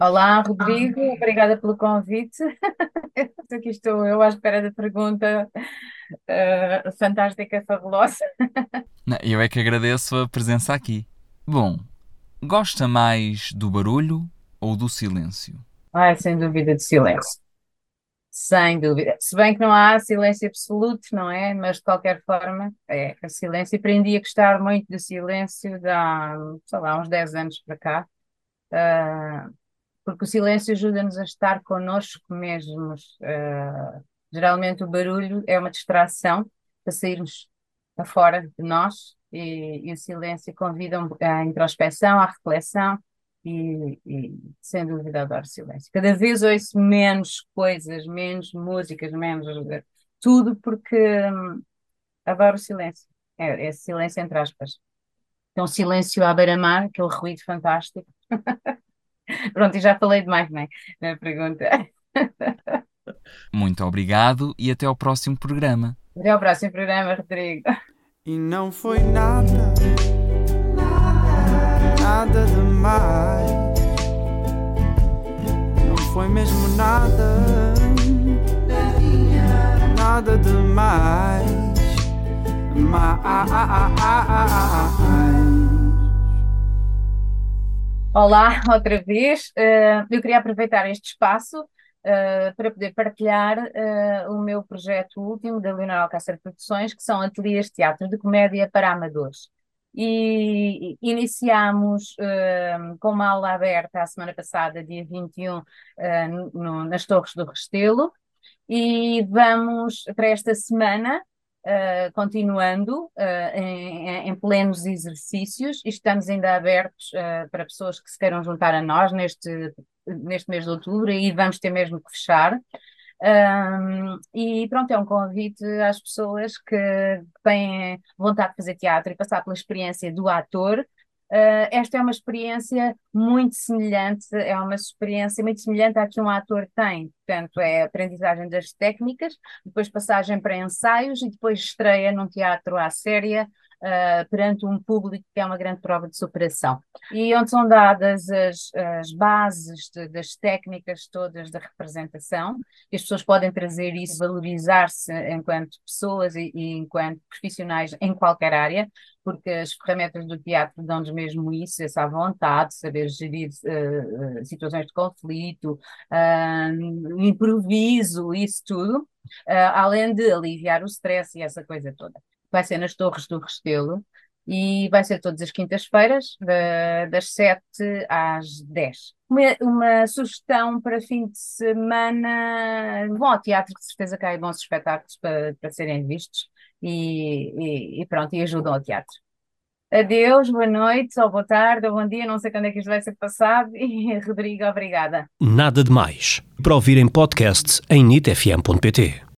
Olá, Rodrigo, obrigada pelo convite. Aqui estou eu à espera da pergunta uh, fantástica, fabulosa. Não, eu é que agradeço a presença aqui. Bom, gosta mais do barulho ou do silêncio? Ai, sem dúvida, de silêncio. Sem dúvida. Se bem que não há silêncio absoluto, não é? Mas de qualquer forma, é o silêncio. Aprendi a gostar muito do silêncio há, sei lá, uns 10 anos para cá. Uh, porque o silêncio ajuda-nos a estar connosco mesmos. Uh, geralmente o barulho é uma distração para sairmos fora de nós e, e o silêncio convida à introspeção, à reflexão e, e, sem dúvida adoro silêncio. Cada vez ouço menos coisas, menos músicas, menos tudo porque hum, adoro silêncio. É, é silêncio entre aspas. Então silêncio à beira-mar, aquele ruído fantástico. Pronto, e já falei demais, não é? Na pergunta. Muito obrigado e até ao próximo programa. Até ao próximo programa, Rodrigo. E não foi nada, nada, nada demais. Não foi mesmo nada, nada demais. Mais. Olá, outra vez. Uh, eu queria aproveitar este espaço uh, para poder partilhar uh, o meu projeto último da Leonor Alcácer Produções, que são ateliês de teatro de comédia para amadores. E iniciamos com uma aula aberta a semana passada, dia 21, no, nas Torres do Restelo, e vamos para esta semana Uh, continuando uh, em, em, plenos exercícios e estamos ainda abertos uh, para pessoas que se queiram juntar a nós neste, neste mês de outubro e vamos ter mesmo que fechar. Um, e pronto, é um convite às pessoas que têm vontade de fazer teatro e passar pela experiência do ator Uh, esta é uma experiência muito semelhante, é uma experiência muito semelhante à que um ator tem. Portanto, é aprendizagem das técnicas, depois passagem para ensaios e depois estreia num teatro à séria, uh, perante um público que é uma grande prova de superação. E onde são dadas as, as bases de, das técnicas todas da representação, e as pessoas podem trazer isso, valorizar-se enquanto pessoas e, e enquanto profissionais em qualquer área, porque as ferramentas do teatro dão-nos mesmo isso, essa vontade, saber gerir uh, situações de conflito, uh, improviso, isso tudo, uh, além de aliviar o stress e essa coisa toda. Vai ser nas Torres do Restelo e vai ser todas as quintas-feiras, das 7 às 10. Uma, uma, sugestão para fim de semana, vão ao teatro, que certeza que há bons espetáculos para, para serem vistos e, e, e pronto, e ajudam ao teatro. Adeus, boa noite, ou boa tarde, ou bom dia, não sei quando é que isto vai ser passado. E Rodrigo, obrigada. Nada de mais. Para ouvir em em nitfm.pt.